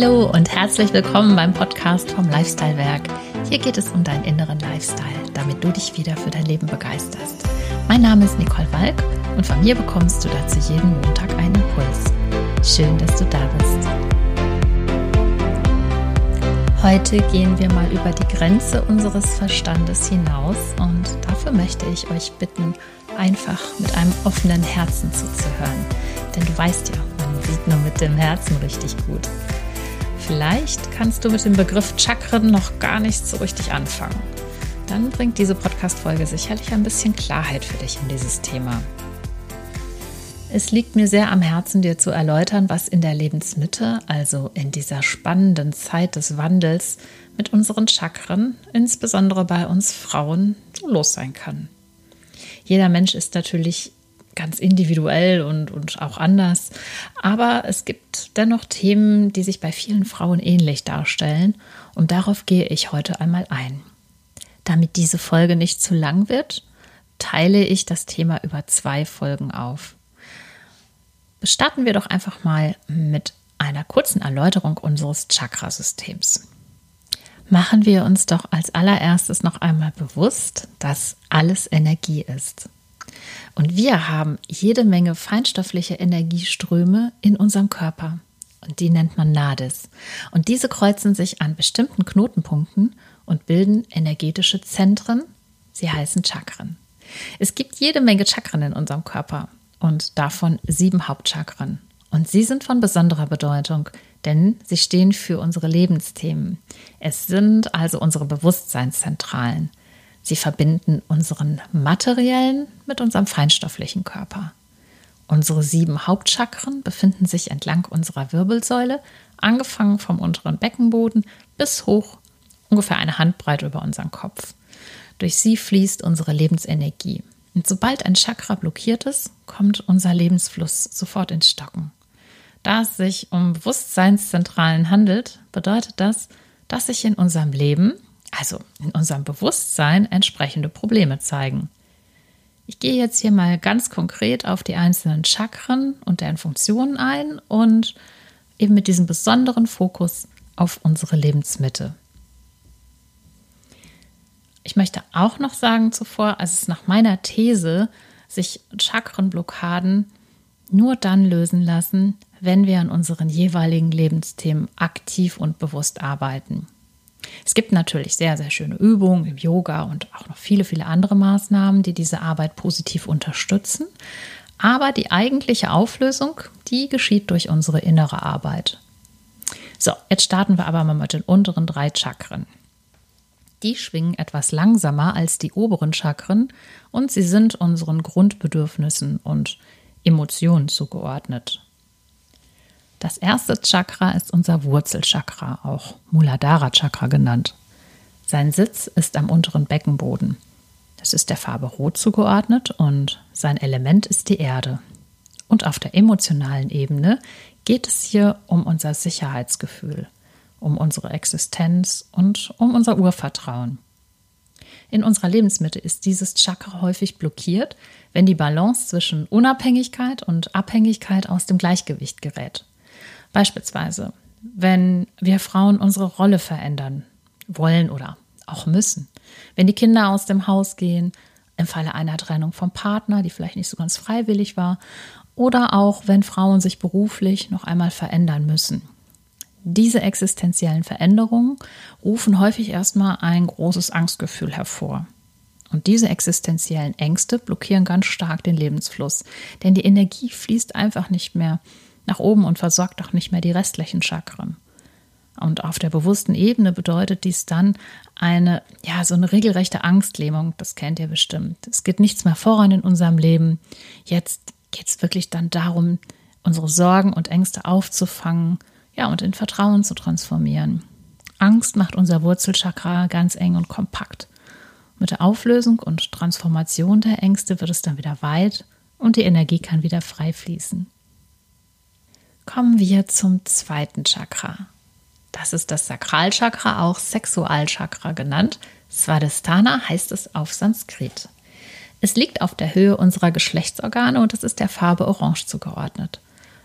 Hallo und herzlich willkommen beim Podcast vom Lifestyle Werk. Hier geht es um deinen inneren Lifestyle, damit du dich wieder für dein Leben begeisterst. Mein Name ist Nicole Walk und von mir bekommst du dazu jeden Montag einen Impuls. Schön, dass du da bist. Heute gehen wir mal über die Grenze unseres Verstandes hinaus und dafür möchte ich euch bitten, einfach mit einem offenen Herzen zuzuhören. Denn du weißt ja, man sieht nur mit dem Herzen richtig gut. Vielleicht kannst du mit dem Begriff Chakren noch gar nicht so richtig anfangen. Dann bringt diese Podcast-Folge sicherlich ein bisschen Klarheit für dich in dieses Thema. Es liegt mir sehr am Herzen, dir zu erläutern, was in der Lebensmitte, also in dieser spannenden Zeit des Wandels, mit unseren Chakren, insbesondere bei uns Frauen, so los sein kann. Jeder Mensch ist natürlich ganz individuell und, und auch anders. Aber es gibt dennoch Themen, die sich bei vielen Frauen ähnlich darstellen. Und darauf gehe ich heute einmal ein. Damit diese Folge nicht zu lang wird, teile ich das Thema über zwei Folgen auf. Starten wir doch einfach mal mit einer kurzen Erläuterung unseres Chakrasystems. Machen wir uns doch als allererstes noch einmal bewusst, dass alles Energie ist. Und wir haben jede Menge feinstoffliche Energieströme in unserem Körper. Und die nennt man Nadis. Und diese kreuzen sich an bestimmten Knotenpunkten und bilden energetische Zentren. Sie heißen Chakren. Es gibt jede Menge Chakren in unserem Körper und davon sieben Hauptchakren. Und sie sind von besonderer Bedeutung, denn sie stehen für unsere Lebensthemen. Es sind also unsere Bewusstseinszentralen. Sie verbinden unseren materiellen mit unserem feinstofflichen Körper. Unsere sieben Hauptchakren befinden sich entlang unserer Wirbelsäule, angefangen vom unteren Beckenboden bis hoch ungefähr eine Handbreite über unseren Kopf. Durch sie fließt unsere Lebensenergie. Und sobald ein Chakra blockiert ist, kommt unser Lebensfluss sofort ins Stocken. Da es sich um Bewusstseinszentralen handelt, bedeutet das, dass sich in unserem Leben also in unserem Bewusstsein, entsprechende Probleme zeigen. Ich gehe jetzt hier mal ganz konkret auf die einzelnen Chakren und deren Funktionen ein und eben mit diesem besonderen Fokus auf unsere Lebensmitte. Ich möchte auch noch sagen zuvor, also es nach meiner These, sich Chakrenblockaden nur dann lösen lassen, wenn wir an unseren jeweiligen Lebensthemen aktiv und bewusst arbeiten. Es gibt natürlich sehr, sehr schöne Übungen im Yoga und auch noch viele, viele andere Maßnahmen, die diese Arbeit positiv unterstützen. Aber die eigentliche Auflösung, die geschieht durch unsere innere Arbeit. So, jetzt starten wir aber mal mit den unteren drei Chakren. Die schwingen etwas langsamer als die oberen Chakren und sie sind unseren Grundbedürfnissen und Emotionen zugeordnet. Das erste Chakra ist unser Wurzelchakra, auch Muladhara Chakra genannt. Sein Sitz ist am unteren Beckenboden. Das ist der Farbe Rot zugeordnet und sein Element ist die Erde. Und auf der emotionalen Ebene geht es hier um unser Sicherheitsgefühl, um unsere Existenz und um unser Urvertrauen. In unserer Lebensmitte ist dieses Chakra häufig blockiert, wenn die Balance zwischen Unabhängigkeit und Abhängigkeit aus dem Gleichgewicht gerät. Beispielsweise, wenn wir Frauen unsere Rolle verändern wollen oder auch müssen. Wenn die Kinder aus dem Haus gehen, im Falle einer Trennung vom Partner, die vielleicht nicht so ganz freiwillig war, oder auch wenn Frauen sich beruflich noch einmal verändern müssen. Diese existenziellen Veränderungen rufen häufig erstmal ein großes Angstgefühl hervor. Und diese existenziellen Ängste blockieren ganz stark den Lebensfluss, denn die Energie fließt einfach nicht mehr nach oben und versorgt auch nicht mehr die restlichen Chakren. Und auf der bewussten Ebene bedeutet dies dann eine, ja, so eine regelrechte Angstlähmung. Das kennt ihr bestimmt. Es geht nichts mehr voran in unserem Leben. Jetzt geht es wirklich dann darum, unsere Sorgen und Ängste aufzufangen, ja, und in Vertrauen zu transformieren. Angst macht unser Wurzelchakra ganz eng und kompakt. Mit der Auflösung und Transformation der Ängste wird es dann wieder weit und die Energie kann wieder frei fließen kommen wir zum zweiten Chakra. Das ist das Sakralchakra, auch Sexualchakra genannt. Svadhisthana heißt es auf Sanskrit. Es liegt auf der Höhe unserer Geschlechtsorgane und es ist der Farbe Orange zugeordnet.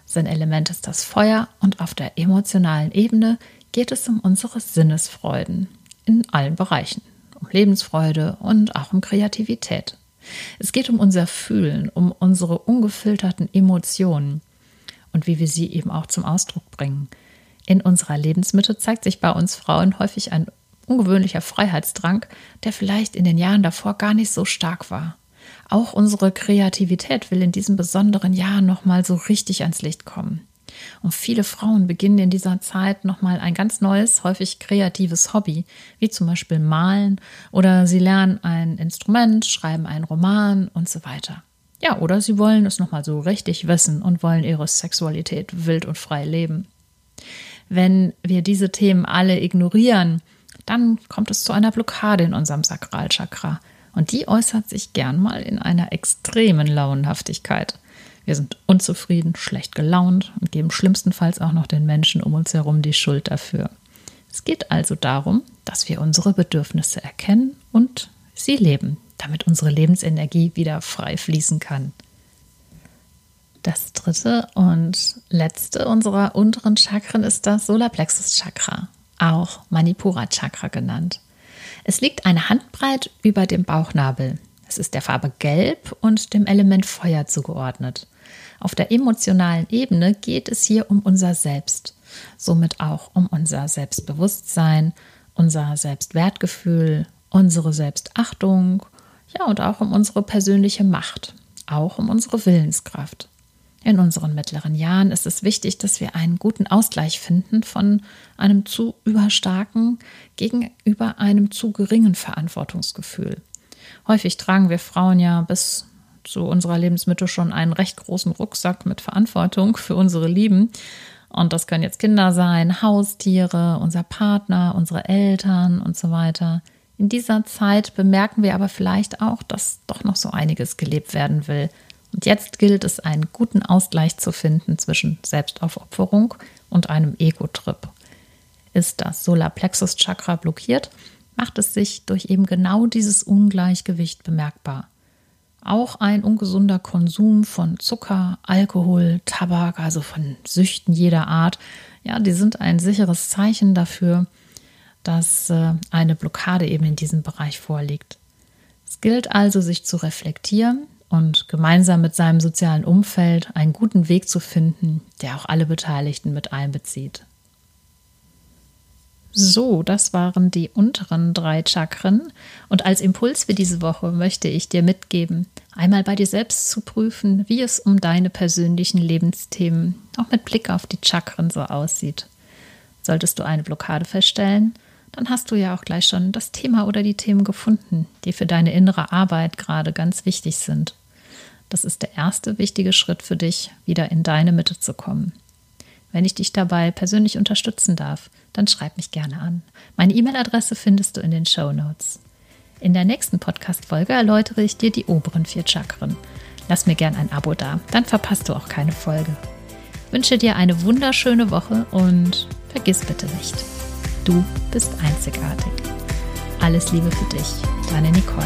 Sein Element ist das Feuer und auf der emotionalen Ebene geht es um unsere Sinnesfreuden in allen Bereichen, um Lebensfreude und auch um Kreativität. Es geht um unser Fühlen, um unsere ungefilterten Emotionen und wie wir sie eben auch zum Ausdruck bringen. In unserer Lebensmitte zeigt sich bei uns Frauen häufig ein ungewöhnlicher Freiheitsdrang, der vielleicht in den Jahren davor gar nicht so stark war. Auch unsere Kreativität will in diesem besonderen Jahr nochmal so richtig ans Licht kommen. Und viele Frauen beginnen in dieser Zeit nochmal ein ganz neues, häufig kreatives Hobby, wie zum Beispiel Malen oder sie lernen ein Instrument, schreiben einen Roman und so weiter. Ja, oder sie wollen es nochmal so richtig wissen und wollen ihre Sexualität wild und frei leben. Wenn wir diese Themen alle ignorieren, dann kommt es zu einer Blockade in unserem Sakralchakra. Und die äußert sich gern mal in einer extremen Launenhaftigkeit. Wir sind unzufrieden, schlecht gelaunt und geben schlimmstenfalls auch noch den Menschen um uns herum die Schuld dafür. Es geht also darum, dass wir unsere Bedürfnisse erkennen und sie leben, damit unsere Lebensenergie wieder frei fließen kann. Das dritte und letzte unserer unteren Chakren ist das Solarplexus Chakra, auch Manipura Chakra genannt. Es liegt eine Handbreit über dem Bauchnabel. Es ist der Farbe Gelb und dem Element Feuer zugeordnet. Auf der emotionalen Ebene geht es hier um unser Selbst, somit auch um unser Selbstbewusstsein, unser Selbstwertgefühl, unsere Selbstachtung, ja und auch um unsere persönliche Macht, auch um unsere Willenskraft. In unseren mittleren Jahren ist es wichtig, dass wir einen guten Ausgleich finden von einem zu überstarken gegenüber einem zu geringen Verantwortungsgefühl. Häufig tragen wir Frauen ja bis zu unserer Lebensmitte schon einen recht großen Rucksack mit Verantwortung für unsere Lieben. Und das können jetzt Kinder sein, Haustiere, unser Partner, unsere Eltern und so weiter. In dieser Zeit bemerken wir aber vielleicht auch, dass doch noch so einiges gelebt werden will. Und jetzt gilt es, einen guten Ausgleich zu finden zwischen Selbstaufopferung und einem Ego-Trip. Ist das Solarplexus-Chakra blockiert, macht es sich durch eben genau dieses Ungleichgewicht bemerkbar. Auch ein ungesunder Konsum von Zucker, Alkohol, Tabak, also von Süchten jeder Art, ja, die sind ein sicheres Zeichen dafür, dass äh, eine Blockade eben in diesem Bereich vorliegt. Es gilt also, sich zu reflektieren und gemeinsam mit seinem sozialen Umfeld einen guten Weg zu finden, der auch alle Beteiligten mit einbezieht. So, das waren die unteren drei Chakren. Und als Impuls für diese Woche möchte ich dir mitgeben, einmal bei dir selbst zu prüfen, wie es um deine persönlichen Lebensthemen auch mit Blick auf die Chakren so aussieht. Solltest du eine Blockade feststellen, dann hast du ja auch gleich schon das Thema oder die Themen gefunden, die für deine innere Arbeit gerade ganz wichtig sind. Das ist der erste wichtige Schritt für dich, wieder in deine Mitte zu kommen. Wenn ich dich dabei persönlich unterstützen darf, dann schreib mich gerne an. Meine E-Mail-Adresse findest du in den Show Notes. In der nächsten Podcast-Folge erläutere ich dir die oberen vier Chakren. Lass mir gern ein Abo da, dann verpasst du auch keine Folge. Wünsche dir eine wunderschöne Woche und vergiss bitte nicht, du bist einzigartig. Alles Liebe für dich, deine Nicole.